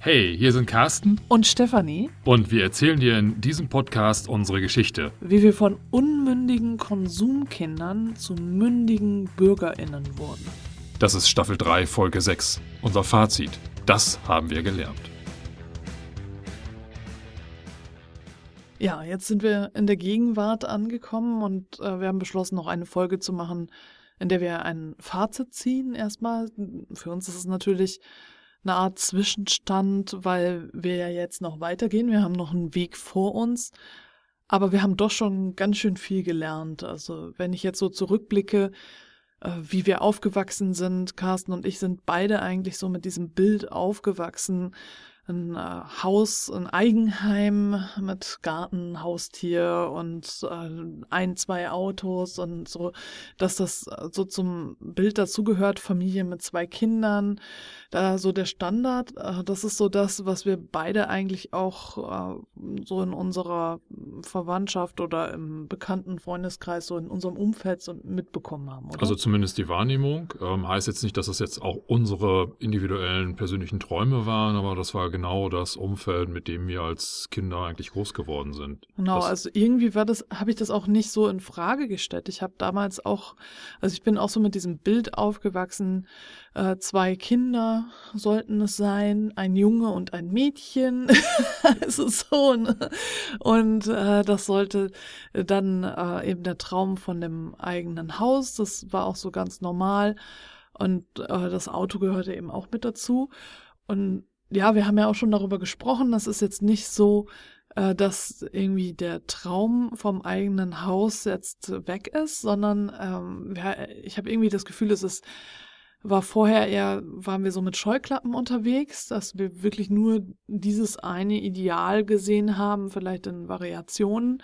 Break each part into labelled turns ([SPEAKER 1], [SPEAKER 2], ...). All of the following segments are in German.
[SPEAKER 1] Hey, hier sind Carsten
[SPEAKER 2] und Stefanie
[SPEAKER 1] und wir erzählen dir in diesem Podcast unsere Geschichte.
[SPEAKER 2] Wie wir von unmündigen Konsumkindern zu mündigen BürgerInnen wurden.
[SPEAKER 1] Das ist Staffel 3, Folge 6. Unser Fazit. Das haben wir gelernt.
[SPEAKER 2] Ja, jetzt sind wir in der Gegenwart angekommen und äh, wir haben beschlossen, noch eine Folge zu machen, in der wir ein Fazit ziehen. Erstmal, für uns ist es natürlich eine Art Zwischenstand, weil wir ja jetzt noch weitergehen. Wir haben noch einen Weg vor uns. Aber wir haben doch schon ganz schön viel gelernt. Also wenn ich jetzt so zurückblicke, äh, wie wir aufgewachsen sind, Carsten und ich sind beide eigentlich so mit diesem Bild aufgewachsen, ein äh, Haus, ein Eigenheim mit Garten, Haustier und äh, ein, zwei Autos und so, dass das äh, so zum Bild dazugehört, Familie mit zwei Kindern, da so der Standard, äh, das ist so das, was wir beide eigentlich auch äh, so in unserer Verwandtschaft oder im bekannten Freundeskreis, so in unserem Umfeld so mitbekommen haben. Oder?
[SPEAKER 1] Also zumindest die Wahrnehmung. Ähm, heißt jetzt nicht, dass das jetzt auch unsere individuellen persönlichen Träume waren, aber das war genau das Umfeld, mit dem wir als Kinder eigentlich groß geworden sind.
[SPEAKER 2] Genau,
[SPEAKER 1] das,
[SPEAKER 2] also irgendwie war das, habe ich das auch nicht so in Frage gestellt. Ich habe damals auch, also ich bin auch so mit diesem Bild aufgewachsen, äh, zwei Kinder sollten es sein, ein Junge und ein Mädchen. also so, ne? Und äh, das sollte dann äh, eben der Traum von dem eigenen Haus, das war auch so ganz normal. Und äh, das Auto gehörte eben auch mit dazu. Und ja, wir haben ja auch schon darüber gesprochen, das ist jetzt nicht so, äh, dass irgendwie der Traum vom eigenen Haus jetzt weg ist, sondern ähm, ja, ich habe irgendwie das Gefühl, es ist war vorher eher, waren wir so mit Scheuklappen unterwegs, dass wir wirklich nur dieses eine Ideal gesehen haben, vielleicht in Variationen.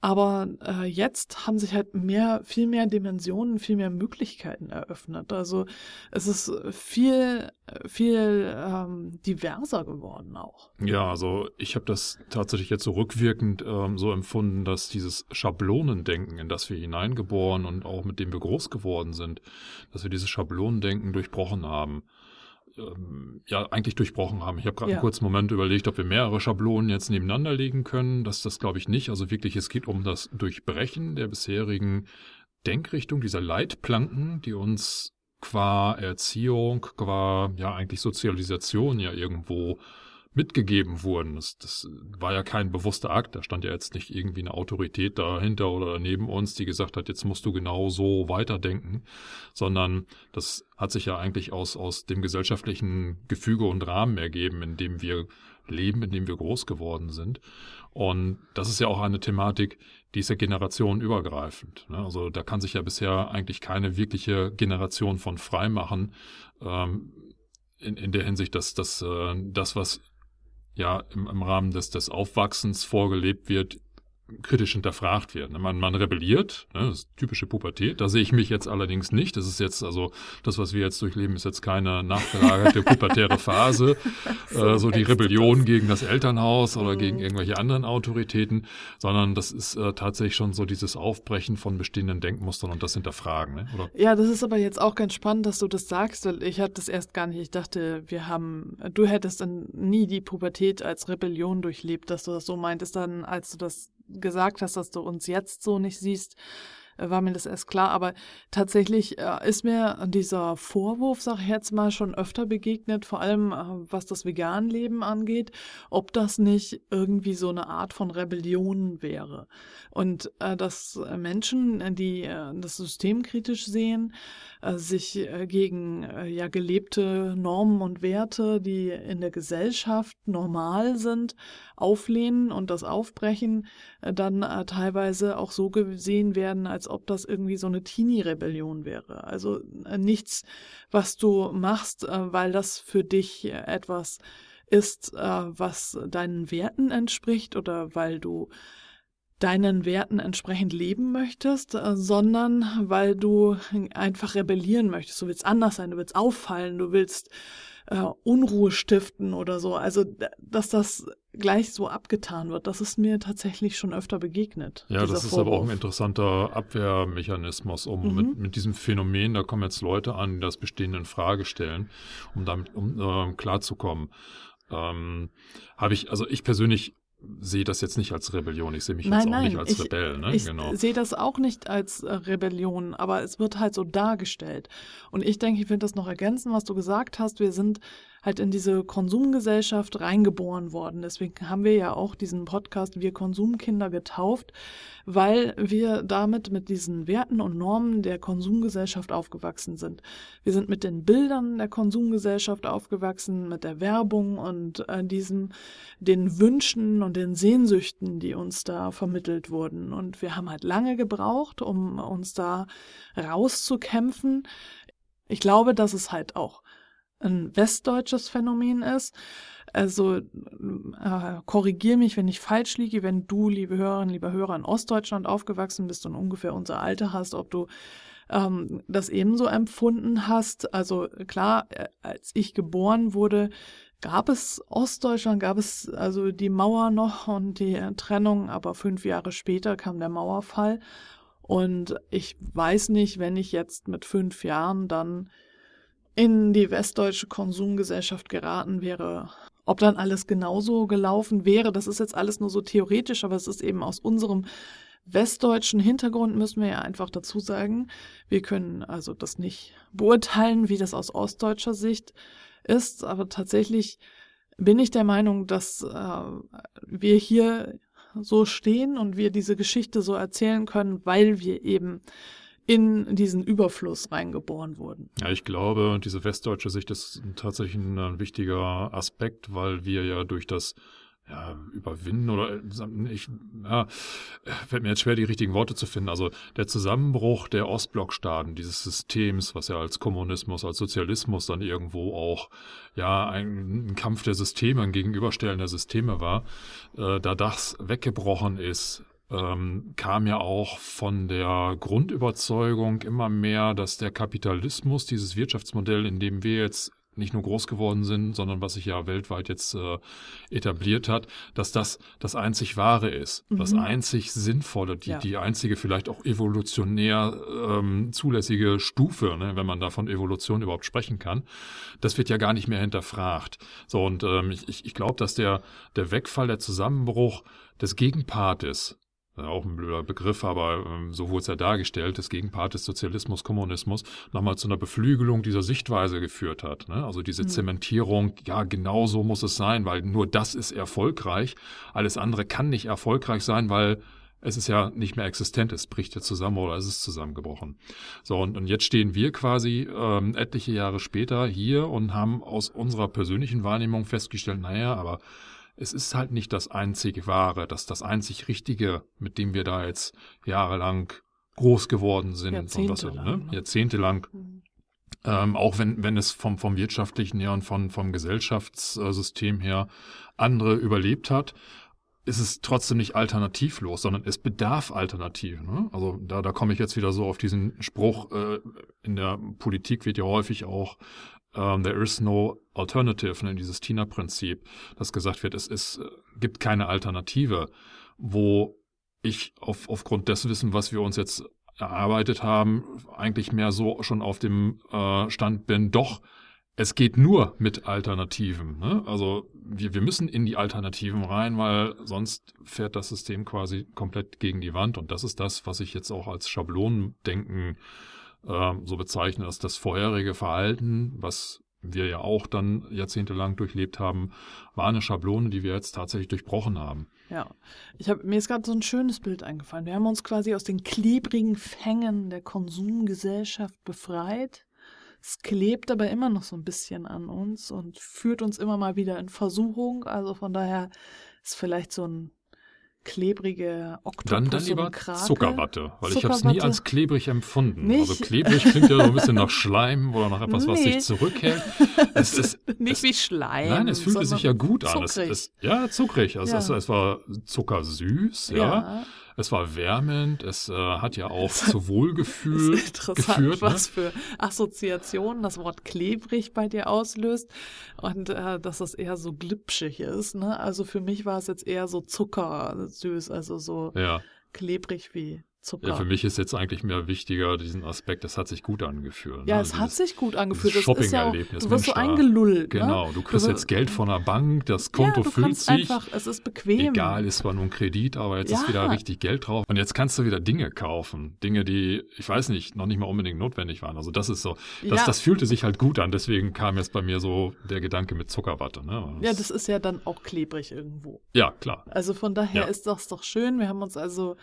[SPEAKER 2] Aber äh, jetzt haben sich halt mehr, viel mehr Dimensionen, viel mehr Möglichkeiten eröffnet. Also es ist viel, viel ähm, diverser geworden auch.
[SPEAKER 1] Ja, also ich habe das tatsächlich jetzt so rückwirkend ähm, so empfunden, dass dieses Schablonendenken, in das wir hineingeboren und auch mit dem wir groß geworden sind, dass wir dieses Schablonendenken durchbrochen haben ähm, ja eigentlich durchbrochen haben. Ich habe gerade ja. einen kurzen Moment überlegt, ob wir mehrere Schablonen jetzt nebeneinander legen können. Das das glaube ich nicht. Also wirklich, es geht um das Durchbrechen der bisherigen Denkrichtung, dieser Leitplanken, die uns qua Erziehung, qua ja eigentlich Sozialisation ja irgendwo mitgegeben wurden. Das, das war ja kein bewusster Akt. Da stand ja jetzt nicht irgendwie eine Autorität dahinter oder neben uns, die gesagt hat, jetzt musst du genau so weiterdenken, sondern das hat sich ja eigentlich aus, aus dem gesellschaftlichen Gefüge und Rahmen ergeben, in dem wir leben, in dem wir groß geworden sind. Und das ist ja auch eine Thematik, die ist ja generationenübergreifend. Ne? Also da kann sich ja bisher eigentlich keine wirkliche Generation von frei machen. Ähm, in, in der Hinsicht, dass, dass äh, das, was ja im, im Rahmen des, des Aufwachsens vorgelebt wird, kritisch hinterfragt werden. Man, man rebelliert, ne, das ist typische Pubertät. Da sehe ich mich jetzt allerdings nicht. Das ist jetzt, also das, was wir jetzt durchleben, ist jetzt keine nachgelagerte pubertäre Phase. so, äh, so die Rebellion gegen das Elternhaus oder mhm. gegen irgendwelche anderen Autoritäten, sondern das ist äh, tatsächlich schon so dieses Aufbrechen von bestehenden Denkmustern und das Hinterfragen. Ne? Oder?
[SPEAKER 2] Ja, das ist aber jetzt auch ganz spannend, dass du das sagst, weil ich hatte das erst gar nicht. Ich dachte, wir haben, du hättest dann nie die Pubertät als Rebellion durchlebt, dass du das so meintest dann, als du das gesagt hast, dass du uns jetzt so nicht siehst, äh, war mir das erst klar. Aber tatsächlich äh, ist mir dieser Vorwurf, sag ich jetzt mal, schon öfter begegnet, vor allem äh, was das Veganleben angeht, ob das nicht irgendwie so eine Art von Rebellion wäre. Und dass Menschen, die das System kritisch sehen, sich gegen ja gelebte Normen und Werte, die in der Gesellschaft normal sind, auflehnen und das aufbrechen, dann teilweise auch so gesehen werden, als ob das irgendwie so eine Teenie-Rebellion wäre. Also nichts, was du machst, weil das für dich etwas ist, was deinen Werten entspricht oder weil du deinen Werten entsprechend leben möchtest, äh, sondern weil du einfach rebellieren möchtest. Du willst anders sein, du willst auffallen, du willst äh, Unruhe stiften oder so. Also, dass das gleich so abgetan wird, das ist mir tatsächlich schon öfter begegnet.
[SPEAKER 1] Ja, das ist Vorwurf. aber auch ein interessanter Abwehrmechanismus, um mhm. mit, mit diesem Phänomen, da kommen jetzt Leute an, die das Bestehende in Frage stellen, um damit um, äh, klarzukommen. ähm, habe ich, also ich persönlich sehe das jetzt nicht als Rebellion. Ich sehe mich
[SPEAKER 2] Nein,
[SPEAKER 1] jetzt auch
[SPEAKER 2] nein,
[SPEAKER 1] nicht als
[SPEAKER 2] ich-
[SPEAKER 1] Rebell. Ne?
[SPEAKER 2] Ich
[SPEAKER 1] genau.
[SPEAKER 2] sehe das auch nicht als äh, Rebellion, aber es wird halt so dargestellt. Und ich denke, ich will das noch ergänzen, was du gesagt hast. Wir sind halt in diese Konsumgesellschaft reingeboren worden. Deswegen haben wir ja auch diesen Podcast Wir Konsumkinder getauft, weil wir damit mit diesen Werten und Normen der Konsumgesellschaft aufgewachsen sind. Wir sind mit den Bildern der Konsumgesellschaft aufgewachsen, mit der Werbung und äh, diesem, den Wünschen und den Sehnsüchten, die uns da vermittelt wurden. Und wir haben halt lange gebraucht, um uns da rauszukämpfen. Ich glaube, dass es halt auch ein westdeutsches Phänomen ist. Also äh, korrigier mich, wenn ich falsch liege, wenn du, liebe Hörerinnen, lieber Hörer, in Ostdeutschland aufgewachsen bist und ungefähr unser Alter hast, ob du ähm, das ebenso empfunden hast. Also klar, äh, als ich geboren wurde, gab es Ostdeutschland, gab es also die Mauer noch und die Trennung, aber fünf Jahre später kam der Mauerfall. Und ich weiß nicht, wenn ich jetzt mit fünf Jahren dann in die westdeutsche Konsumgesellschaft geraten wäre, ob dann alles genauso gelaufen wäre. Das ist jetzt alles nur so theoretisch, aber es ist eben aus unserem westdeutschen Hintergrund, müssen wir ja einfach dazu sagen. Wir können also das nicht beurteilen, wie das aus ostdeutscher Sicht ist, aber tatsächlich bin ich der Meinung, dass äh, wir hier so stehen und wir diese Geschichte so erzählen können, weil wir eben in diesen Überfluss reingeboren wurden.
[SPEAKER 1] Ja, ich glaube, diese westdeutsche Sicht ist tatsächlich ein, wichtiger Aspekt, weil wir ja durch das ja, überwinden oder ich ja, fällt mir jetzt schwer, die richtigen Worte zu finden. Also der Zusammenbruch der Ostblockstaaten, dieses Systems, was ja als Kommunismus, als Sozialismus dann irgendwo auch ja ein, ein Kampf der Systeme, ein Gegenüberstellen der Systeme war, äh, da das weggebrochen ist, ähm, kam ja auch von der Grundüberzeugung immer mehr, dass der Kapitalismus, dieses Wirtschaftsmodell, in dem wir jetzt nicht nur groß geworden sind, sondern was sich ja weltweit jetzt äh, etabliert hat, dass das das einzig Wahre ist,
[SPEAKER 2] Mhm.
[SPEAKER 1] das einzig Sinnvolle, die,
[SPEAKER 2] Ja.
[SPEAKER 1] die einzige vielleicht auch evolutionär ähm, zulässige Stufe, ne, wenn man da von Evolution überhaupt sprechen kann. Das wird ja gar nicht mehr hinterfragt. So, und ähm, ich, ich, glaube, dass der, der Wegfall, der Zusammenbruch des Gegenpartes, auch ein blöder Begriff, aber ähm, so wurde es ja dargestellt, des Gegenpartes Sozialismus, Kommunismus, nochmal zu einer Beflügelung dieser Sichtweise geführt hat. Ne? Also diese
[SPEAKER 2] Mhm.
[SPEAKER 1] Zementierung, ja, genau so muss es sein, weil nur das ist erfolgreich. Alles andere kann nicht erfolgreich sein, weil es ist ja nicht mehr existent, es bricht ja zusammen oder es ist zusammengebrochen. So, und, und jetzt stehen wir quasi ähm, etliche Jahre später hier und haben aus unserer persönlichen Wahrnehmung festgestellt, naja, aber es ist halt nicht das einzig Wahre, das das einzig Richtige, mit dem wir da jetzt jahrelang groß geworden sind und was
[SPEAKER 2] Jahrzehntelang,
[SPEAKER 1] ne?
[SPEAKER 2] ne?
[SPEAKER 1] jahrzehntelang.
[SPEAKER 2] Mhm.
[SPEAKER 1] Ähm, auch wenn, wenn es vom, vom wirtschaftlichen her und von, vom Gesellschaftssystem her andere überlebt hat, ist es trotzdem nicht alternativlos, sondern es bedarf Alternativen. Ne? Also da, da komme ich jetzt wieder so auf diesen Spruch, äh, in der Politik wird ja häufig auch ähm, there is no alternative, ne, dieses Tina-Prinzip, dass gesagt wird, es ist, äh, gibt keine Alternative, wo ich auf, aufgrund des Wissen, was wir uns jetzt erarbeitet haben, eigentlich mehr so schon auf dem äh, Stand bin, doch, es geht nur mit Alternativen. Ne? Also wir, wir müssen in die Alternativen rein, weil sonst fährt das System quasi komplett gegen die Wand. Und das ist das, was ich jetzt auch als Schablonendenken äh, so bezeichne, dass das vorherige Verhalten, was wir ja auch dann jahrzehntelang durchlebt haben, war eine Schablone, die wir jetzt tatsächlich durchbrochen haben.
[SPEAKER 2] Ja, ich hab, mir ist gerade so ein schönes Bild eingefallen. Wir haben uns quasi aus den klebrigen Fängen der Konsumgesellschaft befreit. Es klebt aber immer noch so ein bisschen an uns und führt uns immer mal wieder in Versuchung. Also von daher ist vielleicht so ein klebrige Oktopus
[SPEAKER 1] Dann, dann lieber. Zuckerwatte, weil ich habe es nie
[SPEAKER 2] Zuckerwatte.
[SPEAKER 1] als klebrig empfunden.
[SPEAKER 2] Nicht?
[SPEAKER 1] Also klebrig klingt ja so ein bisschen nach Schleim oder nach etwas, was
[SPEAKER 2] Nee.
[SPEAKER 1] sich zurückhält. Es ist,
[SPEAKER 2] Nicht
[SPEAKER 1] es,
[SPEAKER 2] wie Schleim.
[SPEAKER 1] Nein, es fühlte sich ja gut an. Es,
[SPEAKER 2] zuckrig.
[SPEAKER 1] es, ja, zuckrig. Also
[SPEAKER 2] Ja.
[SPEAKER 1] Es, es war zuckersüß, ja.
[SPEAKER 2] ja.
[SPEAKER 1] Es war wärmend. Es äh, hat ja auch
[SPEAKER 2] Es-
[SPEAKER 1] zu Wohlgefühl
[SPEAKER 2] ist interessant,
[SPEAKER 1] geführt. Ne?
[SPEAKER 2] was für Assoziationen das Wort klebrig bei dir auslöst und äh, dass das eher so glitschig ist. Ne? Also für mich war es jetzt eher so zuckersüß, also so
[SPEAKER 1] Ja.
[SPEAKER 2] klebrig wie Zucker.
[SPEAKER 1] Ja, für mich ist jetzt eigentlich mehr wichtiger diesen Aspekt, das hat sich gut angefühlt.
[SPEAKER 2] Ja,
[SPEAKER 1] ne?
[SPEAKER 2] es
[SPEAKER 1] Dieses-
[SPEAKER 2] hat sich gut angefühlt. Das ist ja auch,
[SPEAKER 1] Shopping-Erlebnis,
[SPEAKER 2] du wirst so
[SPEAKER 1] Mensch,
[SPEAKER 2] eingelullt.
[SPEAKER 1] Genau,
[SPEAKER 2] ne?
[SPEAKER 1] du kriegst
[SPEAKER 2] wir-
[SPEAKER 1] jetzt Geld von der Bank, das Konto
[SPEAKER 2] ja, du
[SPEAKER 1] füllt sich.
[SPEAKER 2] einfach, es ist bequem.
[SPEAKER 1] Egal, ist zwar nur ein Kredit, aber jetzt ist
[SPEAKER 2] Ja.
[SPEAKER 1] wieder richtig Geld drauf. Und jetzt kannst du wieder Dinge kaufen. Dinge, die, ich weiß nicht, noch nicht mal unbedingt notwendig waren. Also das ist so, das,
[SPEAKER 2] Ja.
[SPEAKER 1] das fühlte sich halt gut an. Deswegen kam jetzt bei mir so der Gedanke mit Zuckerwatte. Ne?
[SPEAKER 2] Ja, das ist ja dann auch klebrig irgendwo.
[SPEAKER 1] ja, klar.
[SPEAKER 2] Also von daher
[SPEAKER 1] Ja.
[SPEAKER 2] ist das doch schön. Wir haben uns also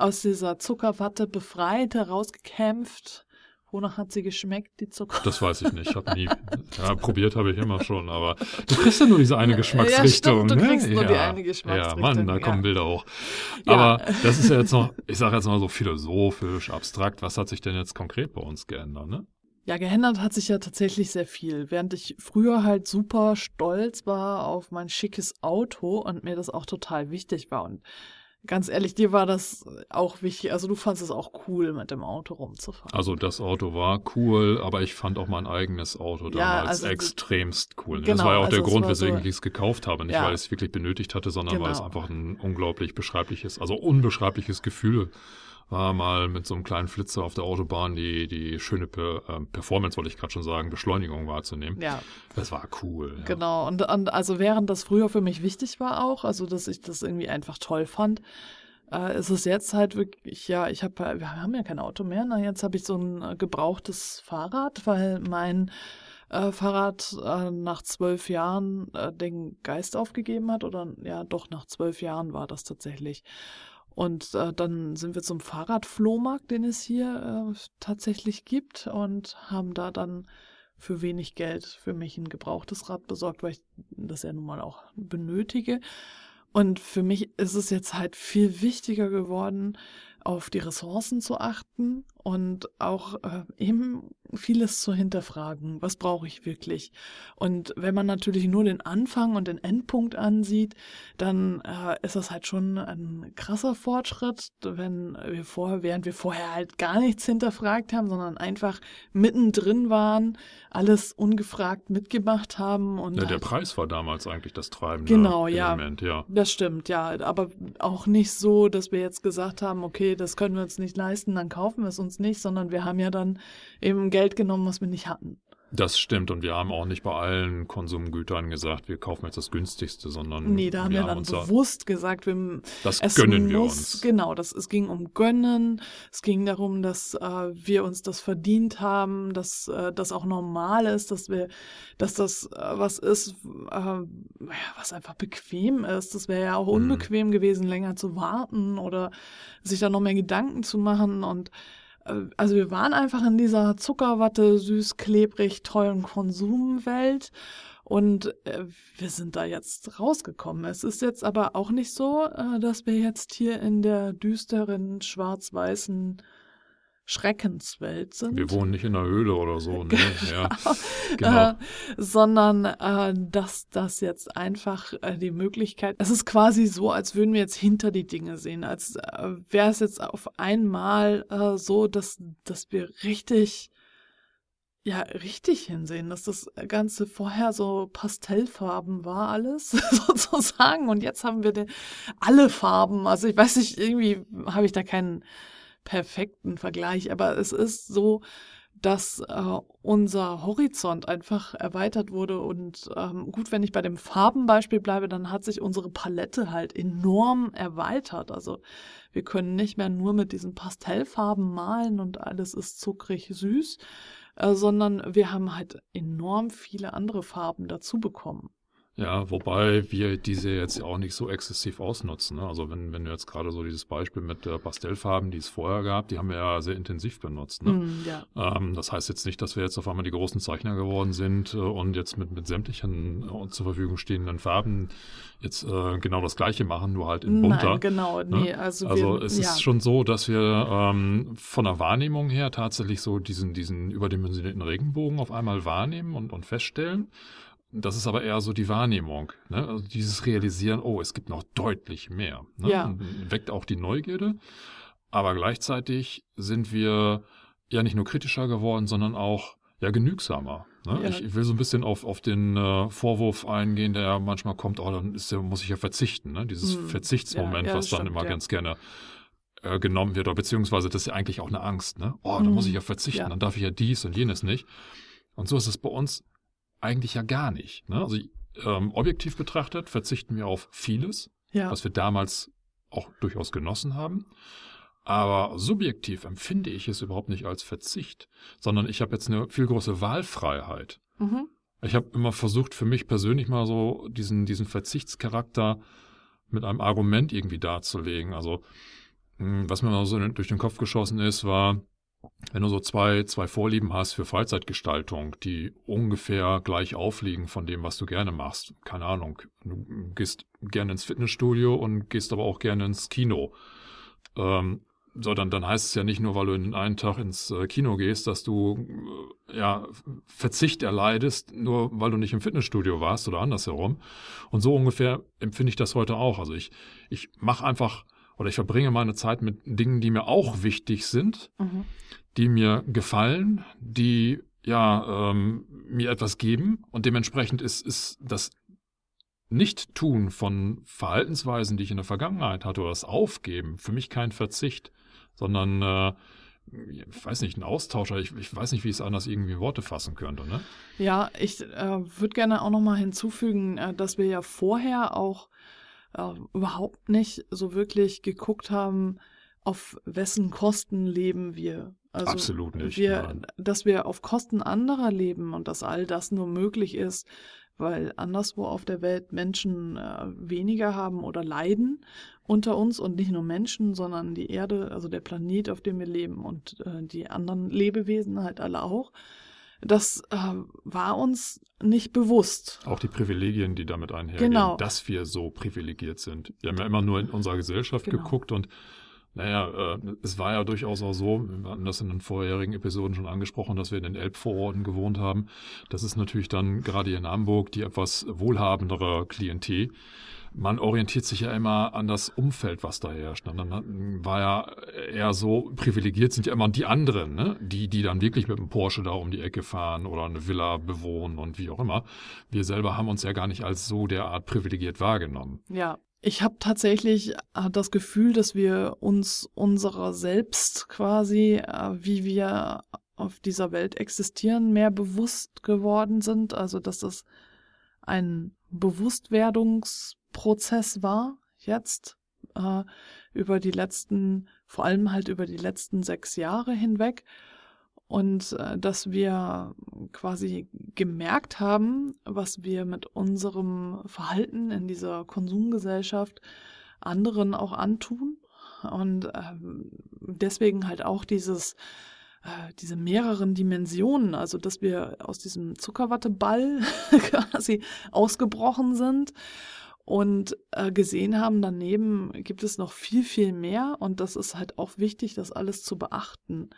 [SPEAKER 2] aus dieser Zuckerwatte befreit, herausgekämpft. Wonach hat sie geschmeckt, die Zucker?
[SPEAKER 1] Das weiß ich nicht. Ich habe nie, ja, probiert habe ich immer schon, aber du kriegst ja nur diese eine Geschmacksrichtung.
[SPEAKER 2] stimmt, du
[SPEAKER 1] ne?
[SPEAKER 2] kriegst nur
[SPEAKER 1] ja.
[SPEAKER 2] die eine
[SPEAKER 1] Ja,
[SPEAKER 2] Geschmacksrichtung,
[SPEAKER 1] Mann, da
[SPEAKER 2] ja.
[SPEAKER 1] kommen Bilder hoch.
[SPEAKER 2] Ja.
[SPEAKER 1] Aber das ist ja jetzt noch, ich sage jetzt mal so philosophisch, abstrakt. Was hat sich denn jetzt konkret bei uns geändert? Ne?
[SPEAKER 2] Ja, geändert hat sich ja tatsächlich sehr viel. Während ich früher halt super stolz war auf mein schickes Auto und mir das auch total wichtig war. Und ganz ehrlich, dir war das auch wichtig. Also du fandest es auch cool, mit dem Auto rumzufahren.
[SPEAKER 1] Also das Auto war cool, aber ich fand auch mein eigenes Auto
[SPEAKER 2] Ja,
[SPEAKER 1] damals
[SPEAKER 2] also du-
[SPEAKER 1] extremst cool. das
[SPEAKER 2] Genau,
[SPEAKER 1] war ja auch
[SPEAKER 2] also
[SPEAKER 1] der Grund,
[SPEAKER 2] war so-
[SPEAKER 1] weswegen ich es gekauft habe. Nicht,
[SPEAKER 2] Ja.
[SPEAKER 1] weil ich es wirklich benötigt hatte, sondern weil es
[SPEAKER 2] Genau.
[SPEAKER 1] einfach ein unglaublich beschreibliches, also unbeschreibliches Gefühl war, mal mit so einem kleinen Flitzer auf der Autobahn die, die schöne per, ähm, Performance, wollte ich gerade schon sagen, Beschleunigung wahrzunehmen.
[SPEAKER 2] ja,
[SPEAKER 1] Das war cool. Ja.
[SPEAKER 2] genau. Und, und also während das früher für mich wichtig war auch, also dass ich das irgendwie einfach toll fand, äh, ist es jetzt halt wirklich, ja, ich habe, wir haben ja kein Auto mehr, na jetzt habe ich so ein äh, gebrauchtes Fahrrad, weil mein äh, Fahrrad äh, nach zwölf Jahren äh, den Geist aufgegeben hat oder ja, doch nach zwölf Jahren war das tatsächlich. Und äh, dann sind wir zum Fahrradflohmarkt, den es hier äh, tatsächlich gibt und haben da dann für wenig Geld für mich ein gebrauchtes Rad besorgt, weil ich das ja nun mal auch benötige. Und für mich ist es jetzt halt viel wichtiger geworden, auf die Ressourcen zu achten und auch äh, eben vieles zu hinterfragen. Was brauche ich wirklich? Und wenn man natürlich nur den Anfang und den Endpunkt ansieht, dann äh, ist das halt schon ein krasser Fortschritt, wenn wir vorher, während wir vorher halt gar nichts hinterfragt haben, sondern einfach mittendrin waren, alles ungefragt mitgemacht haben und
[SPEAKER 1] Ja, der
[SPEAKER 2] halt
[SPEAKER 1] Preis war damals eigentlich das treibende
[SPEAKER 2] Genau, ja.
[SPEAKER 1] Element, ja.
[SPEAKER 2] das stimmt, ja. Aber auch nicht so, dass wir jetzt gesagt haben, okay, das können wir uns nicht leisten, dann kaufen wir es uns nicht, sondern wir haben ja dann eben Geld genommen, was wir nicht hatten.
[SPEAKER 1] Das stimmt. Und wir haben auch nicht bei allen Konsumgütern gesagt, wir kaufen jetzt das günstigste, sondern
[SPEAKER 2] Nee, da haben wir, dann
[SPEAKER 1] uns da-
[SPEAKER 2] bewusst gesagt, wir,
[SPEAKER 1] das
[SPEAKER 2] es
[SPEAKER 1] gönnen wir
[SPEAKER 2] muss,
[SPEAKER 1] uns.
[SPEAKER 2] Genau, das, es ging um Gönnen, es ging darum, dass äh, wir uns das verdient haben, dass äh, das auch normal ist, dass wir, dass das äh, was ist, äh, was einfach bequem ist. Das wäre ja auch
[SPEAKER 1] Mhm.
[SPEAKER 2] unbequem gewesen, länger zu warten oder sich da noch mehr Gedanken zu machen und also wir waren einfach in dieser Zuckerwatte, süß, klebrig, tollen Konsumwelt und äh, wir sind da jetzt rausgekommen. Es ist jetzt aber auch nicht so, äh, dass wir jetzt hier in der düsteren, schwarz-weißen Schreckenswelt sind.
[SPEAKER 1] Wir wohnen nicht in einer Höhle oder so. Ne? Ja, genau.
[SPEAKER 2] Äh, sondern äh, dass das jetzt einfach äh, die Möglichkeit, es ist quasi so, als würden wir jetzt hinter die Dinge sehen, als äh, wäre es jetzt auf einmal äh, so, dass, dass wir richtig, ja, richtig hinsehen, dass das Ganze vorher so Pastellfarben war alles, sozusagen, und jetzt haben wir den, alle Farben, also ich weiß nicht, irgendwie habe ich da keinen perfekten Vergleich, aber es ist so, dass äh, unser Horizont einfach erweitert wurde und ähm, gut, wenn ich bei dem Farbenbeispiel bleibe, dann hat sich unsere Palette halt enorm erweitert. Also wir können nicht mehr nur mit diesen Pastellfarben malen und alles ist zuckrig süß, äh, sondern wir haben halt enorm viele andere Farben dazu bekommen.
[SPEAKER 1] Ja, wobei wir diese jetzt auch nicht so exzessiv ausnutzen. Ne? Also wenn, wenn du jetzt gerade so dieses Beispiel mit äh, Pastellfarben, die es vorher gab, die haben wir ja sehr intensiv benutzt. Ne?
[SPEAKER 2] Mm, ja.
[SPEAKER 1] Ähm, das heißt jetzt nicht, dass wir jetzt auf einmal die großen Zeichner geworden sind äh, und jetzt mit, mit sämtlichen äh, zur Verfügung stehenden Farben jetzt äh, genau das gleiche machen, nur halt in bunter.
[SPEAKER 2] Nein, genau, nee, also,
[SPEAKER 1] Also
[SPEAKER 2] wir,
[SPEAKER 1] es
[SPEAKER 2] ja.
[SPEAKER 1] ist schon so, dass wir ähm, von der Wahrnehmung her tatsächlich so diesen, diesen überdimensionierten Regenbogen auf einmal wahrnehmen und, und feststellen. Das ist aber eher so die Wahrnehmung. Ne? Also dieses Realisieren, oh, es gibt noch deutlich mehr. Ne?
[SPEAKER 2] Ja.
[SPEAKER 1] Weckt auch die Neugierde. Aber gleichzeitig sind wir ja nicht nur kritischer geworden, sondern auch ja genügsamer. Ne?
[SPEAKER 2] Ja.
[SPEAKER 1] Ich, ich will so ein bisschen auf, auf den äh, Vorwurf eingehen, der ja manchmal kommt, oh, dann ist ja, muss ich ja verzichten. Ne? Dieses
[SPEAKER 2] Hm.
[SPEAKER 1] Verzichtsmoment,
[SPEAKER 2] Ja, ja,
[SPEAKER 1] was dann
[SPEAKER 2] stimmt,
[SPEAKER 1] immer ganz gerne äh, genommen wird, oder beziehungsweise das ist ja eigentlich auch eine Angst, ne? Oh, da muss ich ja verzichten, dann darf ich ja dies und jenes nicht. Und so ist es bei uns eigentlich ja gar nicht. Ne? Also ähm, objektiv betrachtet verzichten wir auf vieles,
[SPEAKER 2] Ja.
[SPEAKER 1] was wir damals auch durchaus genossen haben. Aber subjektiv empfinde ich es überhaupt nicht als Verzicht, sondern ich habe jetzt eine viel große Wahlfreiheit.
[SPEAKER 2] Mhm.
[SPEAKER 1] Ich habe immer versucht, für mich persönlich mal so diesen, diesen Verzichtscharakter mit einem Argument irgendwie darzulegen. Also, mh, was mir mal so durch den Kopf geschossen ist, war, wenn du so zwei, zwei Vorlieben hast für Freizeitgestaltung, die ungefähr gleich aufliegen von dem, was du gerne machst. Keine Ahnung, du gehst gerne ins Fitnessstudio und gehst aber auch gerne ins Kino. Ähm, so, dann, dann heißt es ja nicht nur, weil du in einen Tag ins äh, Kino gehst, dass du äh, ja Verzicht erleidest, nur weil du nicht im Fitnessstudio warst oder andersherum. Und so ungefähr empfinde ich das heute auch. Also ich, ich mache einfach oder ich verbringe meine Zeit mit Dingen, die mir auch wichtig sind,
[SPEAKER 2] Mhm.
[SPEAKER 1] die mir gefallen, die ja ähm, mir etwas geben und dementsprechend ist, ist das Nicht-Tun von Verhaltensweisen, die ich in der Vergangenheit hatte, oder das Aufgeben, für mich kein Verzicht, sondern, äh, ich weiß nicht, ein Austauscher, ich, ich weiß nicht, wie ich es anders irgendwie in Worte fassen könnte. Ne?
[SPEAKER 2] Ja, ich äh, würde gerne auch nochmal hinzufügen, äh, dass wir ja vorher auch äh, überhaupt nicht so wirklich geguckt haben, auf wessen Kosten leben wir. Also
[SPEAKER 1] Absolut nicht,
[SPEAKER 2] Wir, dass wir auf Kosten anderer leben und dass all das nur möglich ist, weil anderswo auf der Welt Menschen äh, weniger haben oder leiden unter uns und nicht nur Menschen, sondern die Erde, also der Planet, auf dem wir leben und äh, die anderen Lebewesen halt alle auch. Das äh, war uns nicht bewusst.
[SPEAKER 1] Auch die Privilegien, die damit einhergehen,
[SPEAKER 2] Genau.
[SPEAKER 1] dass wir so privilegiert sind. Wir haben ja immer nur in unserer Gesellschaft
[SPEAKER 2] Genau.
[SPEAKER 1] geguckt und naja, äh, es war ja durchaus auch so, wir hatten das in den vorherigen Episoden schon angesprochen, dass wir in den Elbvororten gewohnt haben. Das ist natürlich dann gerade hier in Hamburg die etwas wohlhabendere Klientel. Man orientiert sich ja immer an das Umfeld, was da herrscht. Und dann hat- war ja eher so, privilegiert sind ja immer die anderen, ne? die, die dann wirklich mit dem Porsche da um die Ecke fahren oder eine Villa bewohnen und wie auch immer. Wir selber haben uns ja gar nicht als so derart privilegiert wahrgenommen.
[SPEAKER 2] Ja, ich habe tatsächlich das Gefühl, dass wir uns unserer selbst quasi, äh, wie wir auf dieser Welt existieren, mehr bewusst geworden sind. Also, dass das ein Bewusstwerdungsprozess war jetzt äh, über die letzten, vor allem halt über die letzten sechs Jahre hinweg. Und äh, dass wir quasi gemerkt haben, was wir mit unserem Verhalten in dieser Konsumgesellschaft anderen auch antun. Und ähm, deswegen halt auch dieses, äh, diese mehreren Dimensionen, also dass wir aus diesem Zuckerwatteball quasi ausgebrochen sind und äh, gesehen haben, daneben gibt es noch viel, viel mehr und das ist halt auch wichtig, das alles zu beachten.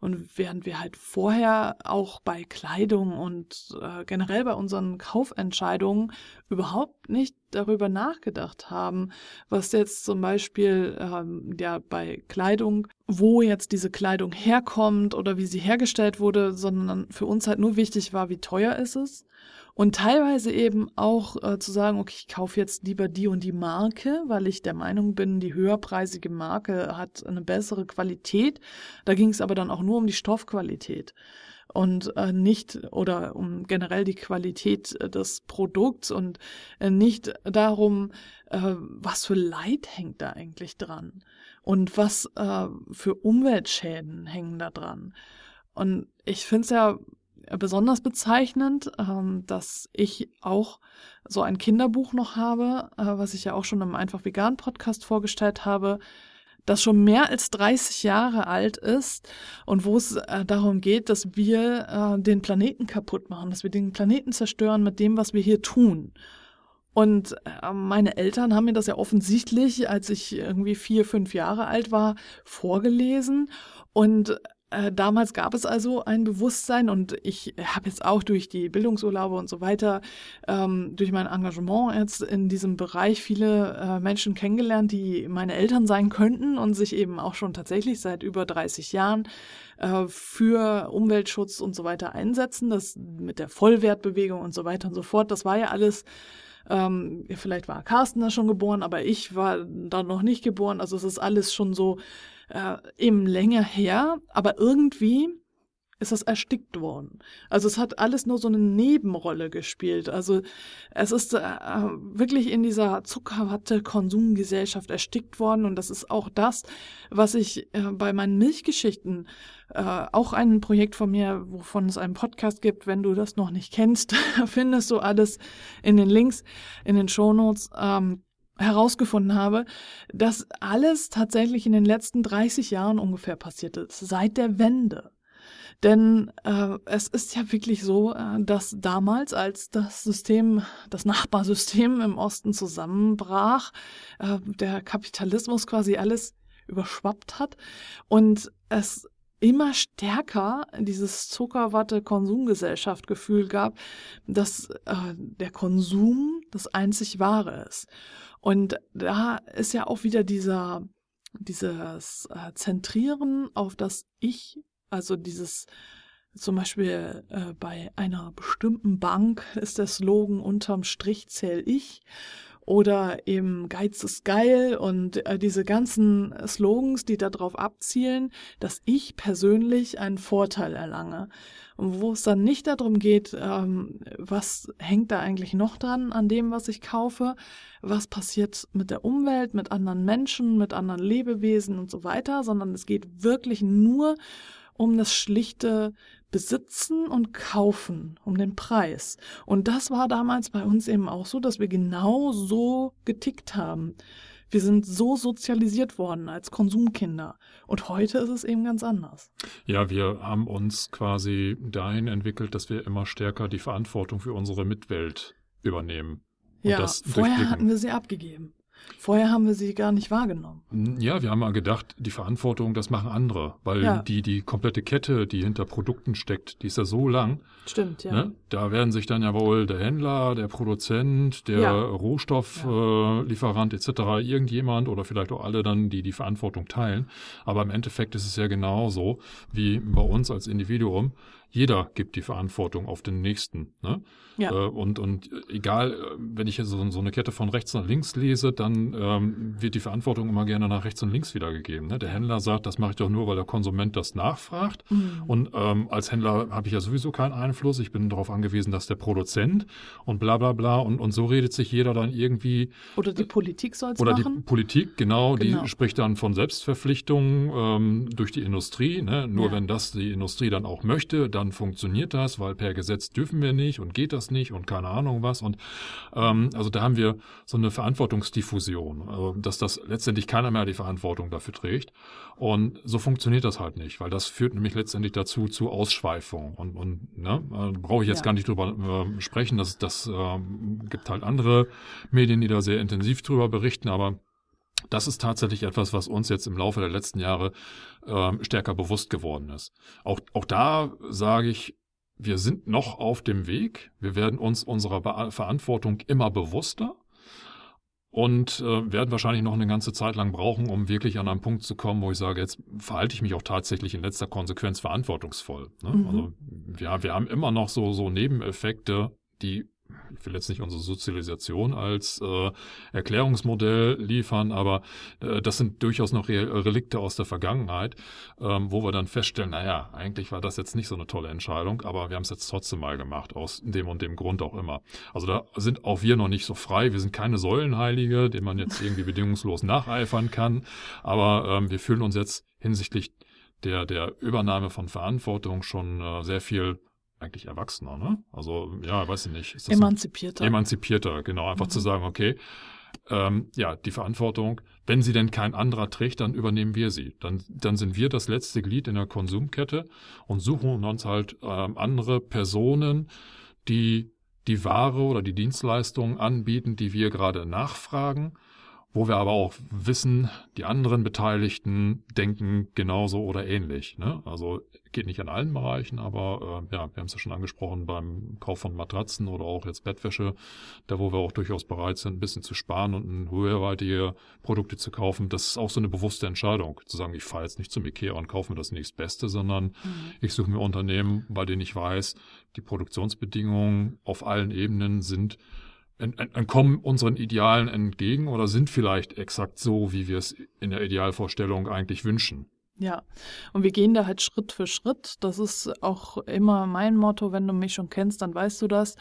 [SPEAKER 2] Und während wir halt vorher auch bei Kleidung und äh, generell bei unseren Kaufentscheidungen überhaupt nicht darüber nachgedacht haben, was jetzt zum Beispiel ähm, ja bei Kleidung, wo jetzt diese Kleidung herkommt oder wie sie hergestellt wurde, sondern für uns halt nur wichtig war, wie teuer ist es. Und teilweise eben auch äh, zu sagen, okay, ich kaufe jetzt lieber die und die Marke, weil ich der Meinung bin, die höherpreisige Marke hat eine bessere Qualität. Da ging es aber dann auch nur um die Stoffqualität und äh, nicht oder um generell die Qualität äh, des Produkts und äh, nicht darum, äh, was für Leid hängt da eigentlich dran und was äh, für Umweltschäden hängen da dran. Und ich finde es ja besonders bezeichnend, ähm, dass ich auch so ein Kinderbuch noch habe, äh, was ich ja auch schon im Einfach Vegan Podcast vorgestellt habe, das schon mehr als 30 Jahre alt ist und wo es äh, darum geht, dass wir äh, den Planeten kaputt machen, dass wir den Planeten zerstören mit dem, was wir hier tun. Und äh, meine Eltern haben mir das ja offensichtlich, als ich irgendwie vier, fünf Jahre alt war, vorgelesen. Und äh, damals gab es also ein Bewusstsein und ich habe jetzt auch durch die Bildungsurlaube und so weiter, ähm, durch mein Engagement jetzt in diesem Bereich viele äh, Menschen kennengelernt, die meine Eltern sein könnten und sich eben auch schon tatsächlich seit über 30 Jahren äh, für Umweltschutz und so weiter einsetzen. Das mit der Vollwertbewegung und so weiter und so fort, das war ja alles ähm, vielleicht war Carsten da schon geboren, aber ich war da noch nicht geboren. Also es ist alles schon so äh, eben länger her, aber irgendwie ist das erstickt worden. Also es hat alles nur so eine Nebenrolle gespielt. Also es ist äh, wirklich in dieser Zuckerwatte-Konsumgesellschaft erstickt worden und das ist auch das, was ich äh, bei meinen Milchgeschichten, äh, auch ein Projekt von mir, wovon es einen Podcast gibt, wenn du das noch nicht kennst, findest du alles in den Links, in den Shownotes. Ähm, herausgefunden habe, dass alles tatsächlich in den letzten 30 Jahren ungefähr passiert ist, seit der Wende. Denn äh, es ist ja wirklich so, äh, dass damals, als das System, das Nachbarsystem im Osten zusammenbrach, äh, der Kapitalismus quasi alles überschwappt hat und es immer stärker dieses Zuckerwatte-Konsumgesellschaft-Gefühl gab, dass äh, der Konsum das einzig Wahre ist. Und da ist ja auch wieder dieser, dieses äh, Zentrieren auf das Ich, also dieses zum Beispiel äh, bei einer bestimmten Bank ist der Slogan unterm Strich zähl ich oder eben Geiz ist geil und äh, diese ganzen Slogans, die darauf abzielen, dass ich persönlich einen Vorteil erlange. Und wo es dann nicht darum geht, ähm, was hängt da eigentlich noch dran an dem, was ich kaufe, was passiert mit der Umwelt, mit anderen Menschen, mit anderen Lebewesen und so weiter, sondern es geht wirklich nur um das schlichte Besitzen und Kaufen, um den Preis. Und das war damals bei uns eben auch so, dass wir genau so getickt haben. Wir sind so sozialisiert worden als Konsumkinder. Und heute ist es eben ganz anders.
[SPEAKER 1] Ja, wir haben uns quasi dahin entwickelt, dass wir immer stärker die Verantwortung für unsere Mitwelt übernehmen.
[SPEAKER 2] ja, vorher hatten wir sie abgegeben. Vorher haben wir sie gar nicht wahrgenommen.
[SPEAKER 1] Ja, wir haben mal gedacht, die Verantwortung, das machen andere, weil ja. die, die komplette Kette, die hinter Produkten steckt, die ist ja so lang.
[SPEAKER 2] Stimmt, ja.
[SPEAKER 1] Ne? Da werden sich dann ja wohl der Händler, der Produzent, der ja. Rohstofflieferant ja. äh, etc., irgendjemand oder vielleicht auch alle dann, die die Verantwortung teilen. Aber im Endeffekt ist es ja genauso wie bei uns als Individuum jeder gibt die Verantwortung auf den Nächsten. Ne? Ja. Äh, und, und egal, äh, wenn ich so, so eine Kette von rechts nach links lese, dann ähm, wird die Verantwortung immer gerne nach rechts und links wiedergegeben. Ne? Der Händler sagt, das mache ich doch nur, weil der Konsument das nachfragt. Mhm. Und ähm, als Händler habe ich ja sowieso keinen Einfluss. Ich bin darauf angewiesen, dass der Produzent und bla bla bla. Und, und so redet sich jeder dann irgendwie.
[SPEAKER 2] Oder die Politik soll es
[SPEAKER 1] machen.
[SPEAKER 2] Oder
[SPEAKER 1] die Politik, genau, genau, die spricht dann von Selbstverpflichtungen ähm, durch die Industrie. Ne? Nur ja. wenn das die Industrie dann auch möchte, dann dann funktioniert das, weil per Gesetz dürfen wir nicht und geht das nicht und keine Ahnung was. Und ähm, also da haben wir so eine Verantwortungsdiffusion, also, dass das letztendlich keiner mehr die Verantwortung dafür trägt. Und so funktioniert das halt nicht, weil das führt nämlich letztendlich dazu zu Ausschweifung. Und, und ne, äh, brauche ich jetzt ja. gar nicht drüber äh, sprechen. Das, das äh, gibt halt andere Medien, die da sehr intensiv drüber berichten, aber das ist tatsächlich etwas, was uns jetzt im Laufe der letzten Jahre ähm, stärker bewusst geworden ist. Auch, auch da sage ich, wir sind noch auf dem Weg. Wir werden uns unserer Be Verantwortung immer bewusster und äh, werden wahrscheinlich noch eine ganze Zeit lang brauchen, um wirklich an einen Punkt zu kommen, wo ich sage, jetzt verhalte ich mich auch tatsächlich in letzter Konsequenz verantwortungsvoll. Ne? Mhm. Also ja, wir haben immer noch so, so Nebeneffekte, die ich will jetzt nicht unsere Sozialisation als äh, Erklärungsmodell liefern, aber äh, das sind durchaus noch Re Relikte aus der Vergangenheit, ähm, wo wir dann feststellen, naja, eigentlich war das jetzt nicht so eine tolle Entscheidung, aber wir haben es jetzt trotzdem mal gemacht, aus dem und dem Grund auch immer. Also da sind auch wir noch nicht so frei. Wir sind keine Säulenheilige, denen man jetzt irgendwie bedingungslos nacheifern kann, aber ähm, wir fühlen uns jetzt hinsichtlich der, der Übernahme von Verantwortung schon äh, sehr viel eigentlich erwachsener, ne? Also, ja, weiß ich nicht.
[SPEAKER 2] emanzipierter.
[SPEAKER 1] Emanzipierter, genau. Einfach mhm. zu sagen, okay, ähm, ja, die Verantwortung, wenn sie denn kein anderer trägt, dann übernehmen wir sie. Dann, dann sind wir das letzte Glied in der Konsumkette und suchen uns halt ähm, andere Personen, die die Ware oder die Dienstleistung anbieten, die wir gerade nachfragen wo wir aber auch wissen, die anderen Beteiligten denken genauso oder ähnlich. Ne? Also geht nicht in allen Bereichen, aber äh, ja, wir haben es ja schon angesprochen beim Kauf von Matratzen oder auch jetzt Bettwäsche, da wo wir auch durchaus bereit sind, ein bisschen zu sparen und höherwertige Produkte zu kaufen. Das ist auch so eine bewusste Entscheidung, zu sagen, ich fahre jetzt nicht zum Ikea und kaufe mir das nächstbeste, sondern mhm. ich suche mir Unternehmen, bei denen ich weiß, die Produktionsbedingungen auf allen Ebenen sind kommen unseren Idealen entgegen oder sind vielleicht exakt so, wie wir es in der Idealvorstellung eigentlich wünschen.
[SPEAKER 2] Ja, und wir gehen da halt Schritt für Schritt. Das ist auch immer mein Motto, wenn du mich schon kennst, dann weißt du das,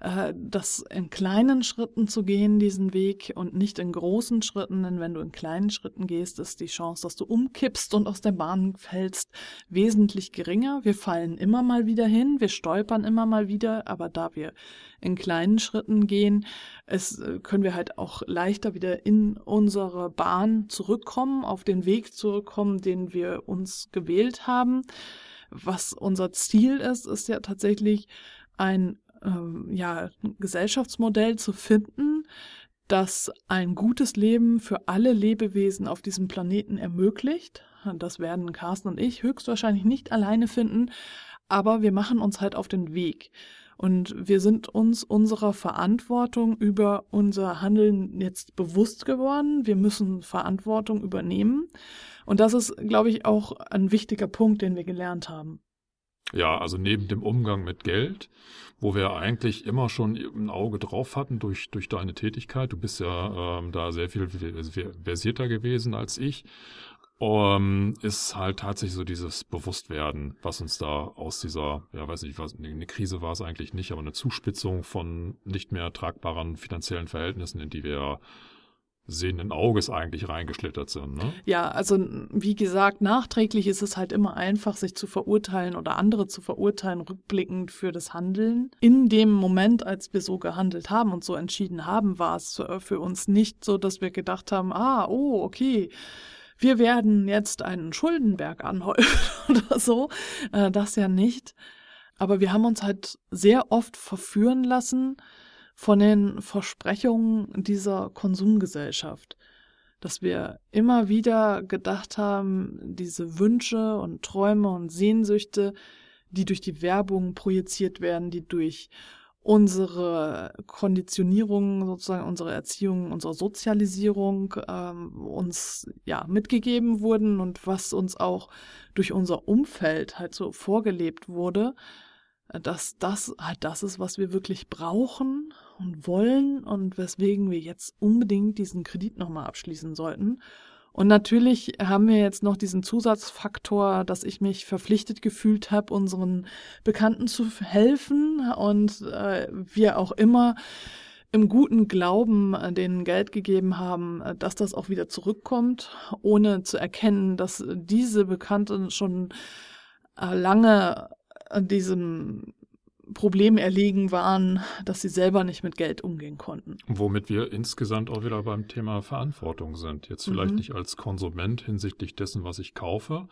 [SPEAKER 2] äh, das in kleinen Schritten zu gehen, diesen Weg und nicht in großen Schritten, denn wenn du in kleinen Schritten gehst, ist die Chance, dass du umkippst und aus der Bahn fällst, wesentlich geringer. Wir fallen immer mal wieder hin, wir stolpern immer mal wieder, aber da wir in kleinen Schritten gehen, es, äh, können wir halt auch leichter wieder in unsere Bahn zurückkommen, auf den Weg zurückkommen, den wir uns gewählt haben. Was unser Ziel ist, ist ja tatsächlich ein ähm, ja, Gesellschaftsmodell zu finden, das ein gutes Leben für alle Lebewesen auf diesem Planeten ermöglicht. Das werden Carsten und ich höchstwahrscheinlich nicht alleine finden, aber wir machen uns halt auf den Weg. Und wir sind uns unserer Verantwortung über unser Handeln jetzt bewusst geworden. Wir müssen Verantwortung übernehmen. Und das ist, glaube ich, auch ein wichtiger Punkt, den wir gelernt haben.
[SPEAKER 1] Ja, also neben dem Umgang mit Geld, wo wir eigentlich immer schon ein Auge drauf hatten durch, durch deine Tätigkeit. Du bist ja ähm, da sehr viel versierter gewesen als ich um, ist halt tatsächlich so dieses Bewusstwerden, was uns da aus dieser, ja weiß nicht, was, eine Krise war es eigentlich nicht, aber eine Zuspitzung von nicht mehr tragbaren finanziellen Verhältnissen, in die wir sehenden Auges eigentlich reingeschlittert sind. Ne?
[SPEAKER 2] Ja, also wie gesagt, nachträglich ist es halt immer einfach, sich zu verurteilen oder andere zu verurteilen, rückblickend für das Handeln. In dem Moment, als wir so gehandelt haben und so entschieden haben, war es für uns nicht so, dass wir gedacht haben, ah, oh, okay, wir werden jetzt einen Schuldenberg anhäufen oder so. Äh, das ja nicht. Aber wir haben uns halt sehr oft verführen lassen von den Versprechungen dieser Konsumgesellschaft. Dass wir immer wieder gedacht haben, diese Wünsche und Träume und Sehnsüchte, die durch die Werbung projiziert werden, die durch unsere Konditionierung, sozusagen unsere Erziehung, unsere Sozialisierung ähm, uns ja mitgegeben wurden und was uns auch durch unser Umfeld halt so vorgelebt wurde, äh, dass das halt das ist, was wir wirklich brauchen und wollen und weswegen wir jetzt unbedingt diesen Kredit nochmal abschließen sollten. Und natürlich haben wir jetzt noch diesen Zusatzfaktor, dass ich mich verpflichtet gefühlt habe, unseren Bekannten zu helfen und äh, wir auch immer im guten Glauben äh, denen Geld gegeben haben, äh, dass das auch wieder zurückkommt, ohne zu erkennen, dass diese Bekannten schon äh, lange an diesem Problem erlegen waren, dass sie selber nicht mit Geld umgehen konnten.
[SPEAKER 1] Womit wir insgesamt auch wieder beim Thema Verantwortung sind. Jetzt vielleicht mhm. nicht als Konsument hinsichtlich dessen, was ich kaufe,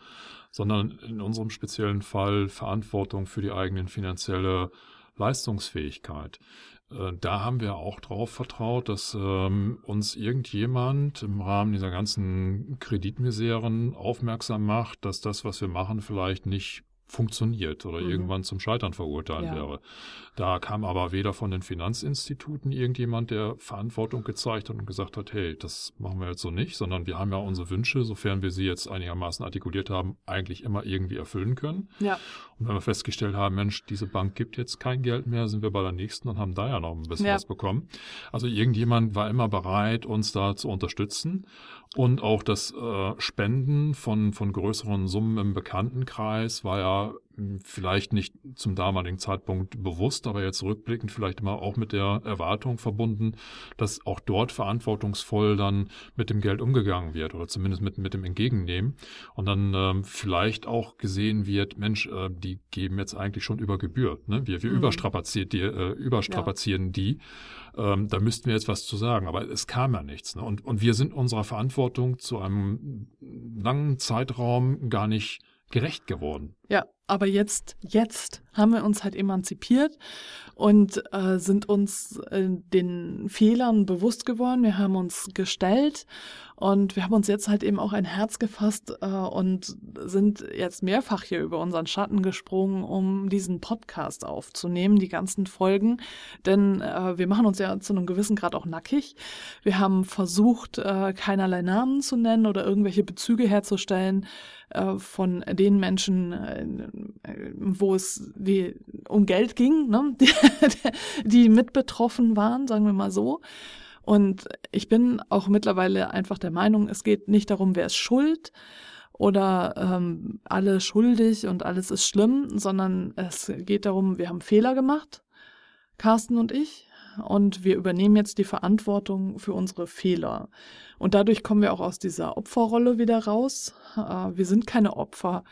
[SPEAKER 1] sondern in unserem speziellen Fall Verantwortung für die eigenen finanzielle Leistungsfähigkeit. Äh, da haben wir auch darauf vertraut, dass ähm, uns irgendjemand im Rahmen dieser ganzen Kreditmiseren aufmerksam macht, dass das, was wir machen, vielleicht nicht funktioniert oder mhm. irgendwann zum Scheitern verurteilt ja. wäre. Da kam aber weder von den Finanzinstituten irgendjemand, der Verantwortung gezeigt hat und gesagt hat, hey, das machen wir jetzt so nicht, sondern wir haben ja unsere Wünsche, sofern wir sie jetzt einigermaßen artikuliert haben, eigentlich immer irgendwie erfüllen können. Ja. Und wenn wir festgestellt haben, Mensch, diese Bank gibt jetzt kein Geld mehr, sind wir bei der nächsten und haben da ja noch ein bisschen ja. was bekommen. Also irgendjemand war immer bereit, uns da zu unterstützen und auch das äh, Spenden von, von größeren Summen im Bekanntenkreis war ja vielleicht nicht zum damaligen Zeitpunkt bewusst, aber jetzt rückblickend vielleicht immer auch mit der Erwartung verbunden, dass auch dort verantwortungsvoll dann mit dem Geld umgegangen wird oder zumindest mit, mit dem Entgegennehmen und dann ähm, vielleicht auch gesehen wird, Mensch, äh, die geben jetzt eigentlich schon über Gebühr. Ne? Wir, wir mhm. überstrapaziert die, äh, überstrapazieren ja. die. Ähm, da müssten wir jetzt was zu sagen, aber es kam ja nichts. Ne? Und, und wir sind unserer Verantwortung zu einem langen Zeitraum gar nicht gerecht geworden.
[SPEAKER 2] Ja, aber jetzt, jetzt haben wir uns halt emanzipiert und äh, sind uns äh, den Fehlern bewusst geworden. Wir haben uns gestellt und wir haben uns jetzt halt eben auch ein Herz gefasst äh, und sind jetzt mehrfach hier über unseren Schatten gesprungen, um diesen Podcast aufzunehmen, die ganzen Folgen. Denn äh, wir machen uns ja zu einem gewissen Grad auch nackig. Wir haben versucht, äh, keinerlei Namen zu nennen oder irgendwelche Bezüge herzustellen äh, von den Menschen, wo es die, um Geld ging, ne? die, die mit betroffen waren, sagen wir mal so. Und ich bin auch mittlerweile einfach der Meinung, es geht nicht darum, wer ist schuld oder ähm, alle schuldig und alles ist schlimm, sondern es geht darum, wir haben Fehler gemacht, Carsten und ich, und wir übernehmen jetzt die Verantwortung für unsere Fehler. Und dadurch kommen wir auch aus dieser Opferrolle wieder raus. Äh, wir sind keine Opfer.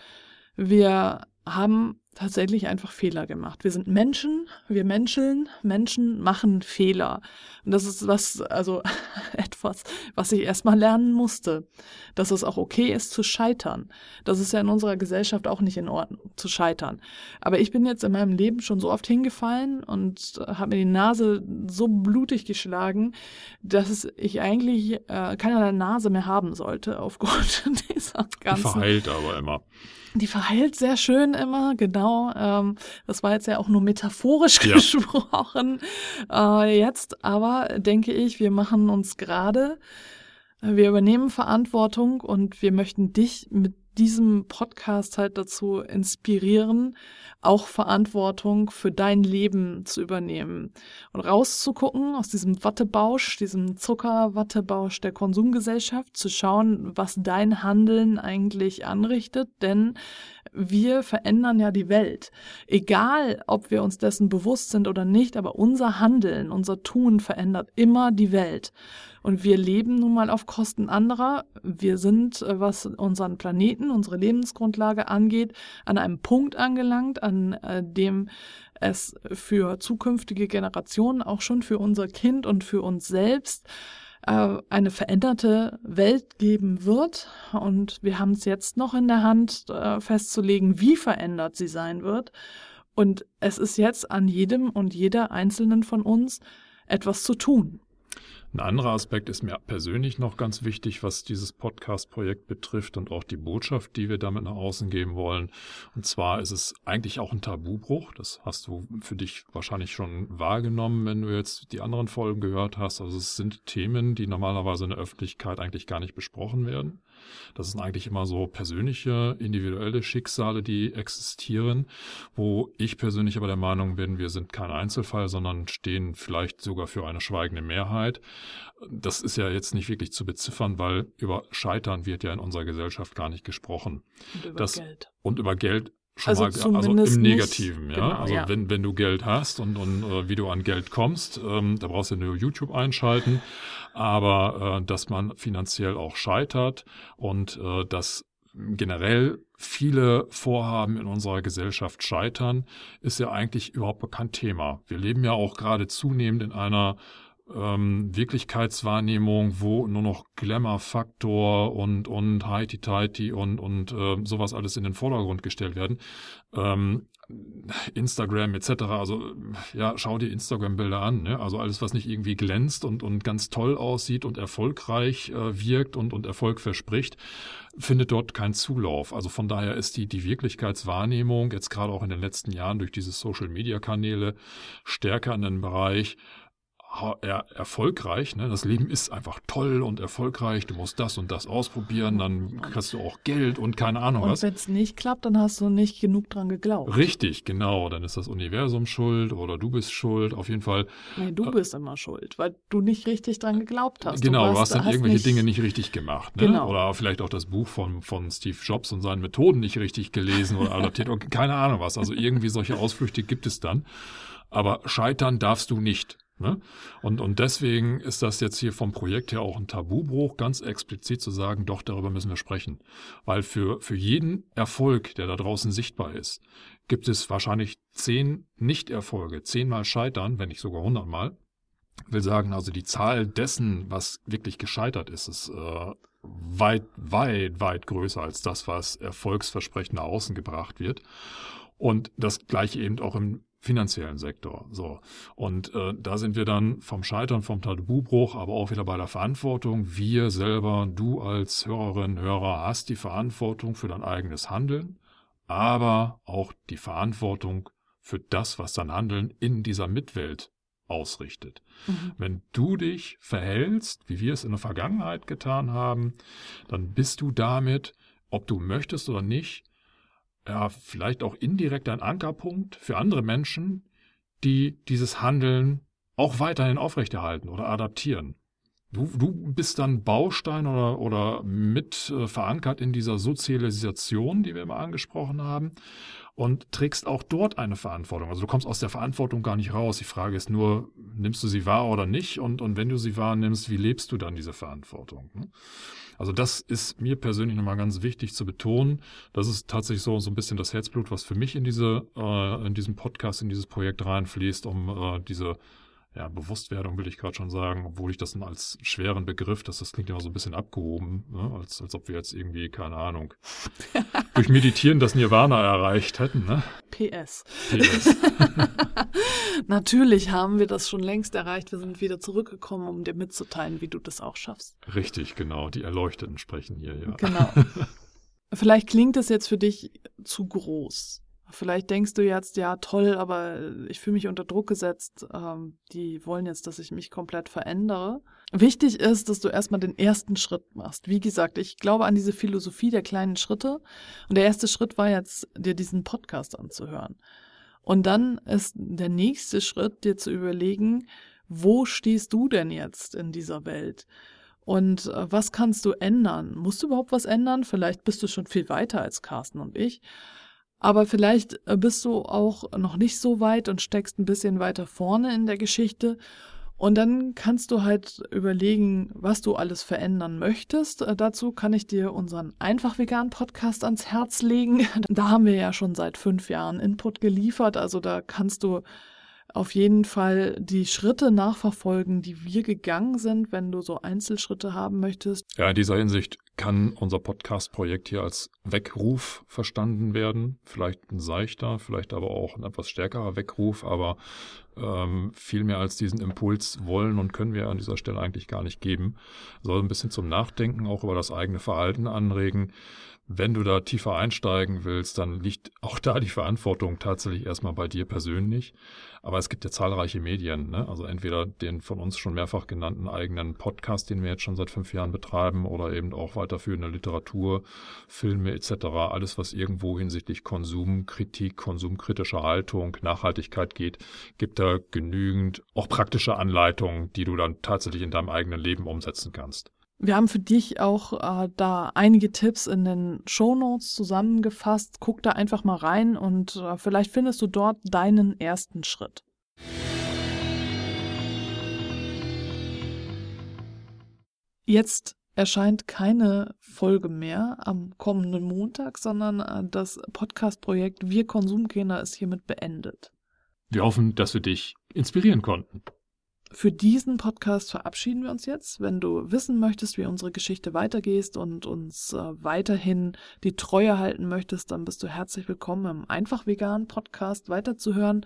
[SPEAKER 2] Wir haben tatsächlich einfach Fehler gemacht. Wir sind Menschen, wir menscheln, Menschen machen Fehler. Und das ist was, also etwas, was ich erstmal lernen musste. Dass es auch okay ist zu scheitern. Das ist ja in unserer Gesellschaft auch nicht in Ordnung, zu scheitern. Aber ich bin jetzt in meinem Leben schon so oft hingefallen und habe mir die Nase so blutig geschlagen, dass ich eigentlich äh, keinerlei Nase mehr haben sollte aufgrund dieser ganzen.
[SPEAKER 1] Verheilt aber immer.
[SPEAKER 2] Die verheilt sehr schön immer, genau. Ähm, das war jetzt ja auch nur metaphorisch ja. gesprochen. Äh, jetzt aber denke ich, wir machen uns gerade, äh, wir übernehmen Verantwortung und wir möchten dich mit diesem Podcast halt dazu inspirieren, auch Verantwortung für dein Leben zu übernehmen und rauszugucken aus diesem Wattebausch, diesem Zuckerwattebausch der Konsumgesellschaft, zu schauen, was dein Handeln eigentlich anrichtet, denn wir verändern ja die Welt. Egal, ob wir uns dessen bewusst sind oder nicht, aber unser Handeln, unser Tun verändert immer die Welt. Und wir leben nun mal auf Kosten anderer. Wir sind, äh, was unseren Planeten, unsere Lebensgrundlage angeht, an einem Punkt angelangt, an äh, dem es für zukünftige Generationen, auch schon für unser Kind und für uns selbst, äh, eine veränderte Welt geben wird. Und wir haben es jetzt noch in der Hand, festzulegen, wie verändert sie sein wird. Und es ist jetzt an jedem und jeder einzelnen von uns etwas zu tun.
[SPEAKER 1] Ein anderer Aspekt ist mir persönlich noch ganz wichtig, was dieses Podcast-Projekt betrifft und auch die Botschaft, die wir damit nach außen geben wollen. Und zwar ist es eigentlich auch ein Tabubruch. Das hast du für dich wahrscheinlich schon wahrgenommen, wenn du jetzt die anderen Folgen gehört hast. Also es sind Themen, die normalerweise in der Öffentlichkeit eigentlich gar nicht besprochen werden. Das sind eigentlich immer so persönliche, individuelle Schicksale, die existieren, wo ich persönlich aber der Meinung bin, wir sind kein Einzelfall, sondern stehen vielleicht sogar für eine schweigende Mehrheit. Das ist ja jetzt nicht wirklich zu beziffern, weil über Scheitern wird ja in unserer Gesellschaft gar nicht gesprochen.
[SPEAKER 2] Und über
[SPEAKER 1] das,
[SPEAKER 2] Geld.
[SPEAKER 1] Und über Geld schon
[SPEAKER 2] Also
[SPEAKER 1] mal, also im
[SPEAKER 2] nicht-
[SPEAKER 1] Negativen, ja.
[SPEAKER 2] genau,
[SPEAKER 1] also
[SPEAKER 2] ja.
[SPEAKER 1] wenn, wenn du Geld hast und, und äh, wie du an Geld kommst, ähm, da brauchst du nur YouTube einschalten, aber äh, dass man finanziell auch scheitert und äh, dass generell viele Vorhaben in unserer Gesellschaft scheitern, ist ja eigentlich überhaupt kein Thema. Wir leben ja auch gerade zunehmend in einer ähm, Wirklichkeitswahrnehmung, wo nur noch Glamour-Faktor und, und Heiti-Teiti und, und äh, sowas alles in den Vordergrund gestellt werden. Ähm, Instagram etc. Also ja, schau dir Instagram-Bilder an. Ne? Also alles, was nicht irgendwie glänzt und, und ganz toll aussieht und erfolgreich äh, wirkt und, und Erfolg verspricht, findet dort keinen Zulauf. Also von daher ist die, die Wirklichkeitswahrnehmung jetzt gerade auch in den letzten Jahren durch diese Social-Media-Kanäle stärker in den Bereich er, erfolgreich. Ne? Das Leben ist einfach toll und erfolgreich. Du musst das und das ausprobieren, dann kriegst du auch Geld und keine Ahnung
[SPEAKER 2] Und
[SPEAKER 1] was.
[SPEAKER 2] wenn es nicht klappt, dann hast du nicht genug dran geglaubt.
[SPEAKER 1] Richtig, genau. Dann ist das Universum schuld oder du bist schuld. Auf jeden Fall.
[SPEAKER 2] Nee, du bist immer schuld, weil du nicht richtig dran geglaubt hast.
[SPEAKER 1] genau, du
[SPEAKER 2] warst-
[SPEAKER 1] hast dann irgendwelche Dinge nicht richtig gemacht. Ne?
[SPEAKER 2] Genau.
[SPEAKER 1] Oder vielleicht auch das Buch von, von Steve Jobs und seinen Methoden nicht richtig gelesen oder adaptiert. oder keine Ahnung was. Also irgendwie solche Ausflüchte gibt es dann. Aber scheitern darfst du nicht. Ne? Und, und deswegen ist das jetzt hier vom Projekt her auch ein Tabubruch, ganz explizit zu sagen, doch, darüber müssen wir sprechen. Weil für, für jeden Erfolg, der da draußen sichtbar ist, gibt es wahrscheinlich zehn Nicht-Erfolge, zehnmal Scheitern, wenn nicht sogar hundertmal. Will sagen, also die Zahl dessen, was wirklich gescheitert ist, ist äh, weit, weit, weit größer als das, was erfolgsversprechend nach außen gebracht wird. Und das gleiche eben auch im finanziellen Sektor. So. Und äh, da sind wir dann vom Scheitern, vom Tabubruch, aber auch wieder bei der Verantwortung. Wir selber, du als Hörerin, Hörer, hast die Verantwortung für dein eigenes Handeln, aber auch die Verantwortung für das, was dein Handeln in dieser Mitwelt ausrichtet. Mhm. Wenn du dich verhältst, wie wir es in der Vergangenheit getan haben, dann bist du damit, ob du möchtest oder nicht, ja, vielleicht auch indirekt ein Ankerpunkt für andere Menschen, die dieses Handeln auch weiterhin aufrechterhalten oder adaptieren. Du, du bist dann Baustein oder, oder mit äh, verankert in dieser Sozialisation, die wir immer angesprochen haben, und trägst auch dort eine Verantwortung. Also du kommst aus der Verantwortung gar nicht raus. Die Frage ist nur, nimmst du sie wahr oder nicht? Und, und wenn du sie wahrnimmst, wie lebst du dann diese Verantwortung? Ne? Also das ist mir persönlich nochmal ganz wichtig zu betonen. Das ist tatsächlich so, so ein bisschen das Herzblut, was für mich in diese, äh, in diesem Podcast, in dieses Projekt reinfließt, um äh, diese ja, Bewusstwerdung will ich gerade schon sagen, obwohl ich das als schweren Begriff, dass das klingt immer so ein bisschen abgehoben, ne? als, als ob wir jetzt irgendwie, keine Ahnung, durch Meditieren das Nirvana erreicht hätten. Ne?
[SPEAKER 2] PS. PS. Natürlich haben wir das schon längst erreicht. Wir sind wieder zurückgekommen, um dir mitzuteilen, wie du das auch schaffst.
[SPEAKER 1] Richtig, genau. Die Erleuchteten sprechen hier, ja.
[SPEAKER 2] Genau. Vielleicht klingt es jetzt für dich zu groß. Vielleicht denkst du jetzt, ja, toll, aber ich fühle mich unter Druck gesetzt. Ähm, die wollen jetzt, dass ich mich komplett verändere. Wichtig ist, dass du erstmal den ersten Schritt machst. Wie gesagt, ich glaube an diese Philosophie der kleinen Schritte. Und der erste Schritt war jetzt, dir diesen Podcast anzuhören. Und dann ist der nächste Schritt, dir zu überlegen, wo stehst du denn jetzt in dieser Welt? Und äh, was kannst du ändern? Musst du überhaupt was ändern? Vielleicht bist du schon viel weiter als Carsten und ich. Aber vielleicht äh, bist du auch noch nicht so weit und steckst ein bisschen weiter vorne in der Geschichte. Und dann kannst du halt überlegen, was du alles verändern möchtest. Äh, dazu kann ich dir unseren Einfach Vegan Podcast ans Herz legen. Da haben wir ja schon seit fünf Jahren Input geliefert. Also da kannst du auf jeden Fall die Schritte nachverfolgen, die wir gegangen sind, wenn du so Einzelschritte haben möchtest.
[SPEAKER 1] Ja, in dieser Hinsicht kann unser Podcast-Projekt hier als Weckruf verstanden werden. Vielleicht ein seichter, vielleicht aber auch ein etwas stärkerer Weckruf, aber ähm, viel mehr als diesen Impuls wollen und können wir an dieser Stelle eigentlich gar nicht geben. Soll ein bisschen zum Nachdenken auch über das eigene Verhalten anregen. Wenn du da tiefer einsteigen willst, dann liegt auch da die Verantwortung tatsächlich erstmal bei dir persönlich. Aber es gibt ja zahlreiche Medien, ne? also entweder den von uns schon mehrfach genannten eigenen Podcast, den wir jetzt schon seit fünf Jahren betreiben, oder eben auch weiterführende Literatur, Filme etc. Alles, was irgendwo hinsichtlich Konsumkritik, konsumkritischer Haltung, Nachhaltigkeit geht, gibt da genügend auch praktische Anleitungen, die du dann tatsächlich in deinem eigenen Leben umsetzen kannst.
[SPEAKER 2] Wir haben für dich auch äh, da einige Tipps in den Show Notes zusammengefasst. Guck da einfach mal rein und äh, vielleicht findest du dort deinen ersten Schritt. Jetzt erscheint keine Folge mehr am kommenden Montag, sondern äh, das Podcast-Projekt Wir Konsumkinder ist hiermit beendet.
[SPEAKER 1] Wir hoffen, dass wir dich inspirieren konnten.
[SPEAKER 2] Für diesen Podcast verabschieden wir uns jetzt. Wenn du wissen möchtest, wie unsere Geschichte weitergeht und uns äh, weiterhin die Treue halten möchtest, dann bist du herzlich willkommen im Einfach Vegan Podcast weiterzuhören.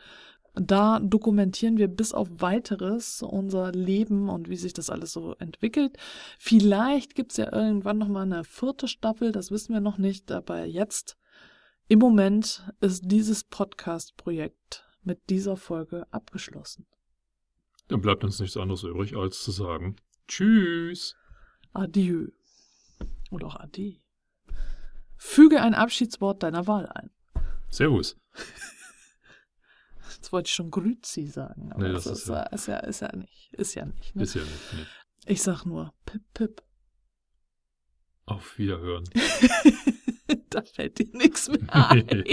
[SPEAKER 2] Da dokumentieren wir bis auf weiteres unser Leben und wie sich das alles so entwickelt. Vielleicht gibt's ja irgendwann nochmal eine vierte Staffel, das wissen wir noch nicht, aber jetzt, im Moment, ist dieses Podcast-Projekt mit dieser Folge abgeschlossen.
[SPEAKER 1] Dann bleibt uns nichts anderes übrig, als zu sagen Tschüss.
[SPEAKER 2] Adieu. Oder auch Ade. Füge ein Abschiedswort deiner Wahl ein.
[SPEAKER 1] Servus.
[SPEAKER 2] Jetzt wollte ich schon Grüzi sagen, aber nee, das, das ist, ja, ist, ja, ist ja nicht. Ist ja nicht. Ne?
[SPEAKER 1] Ist ja nicht. Nee.
[SPEAKER 2] Ich sag nur Pip Pip.
[SPEAKER 1] Auf Wiederhören.
[SPEAKER 2] da fällt dir nichts mehr ein.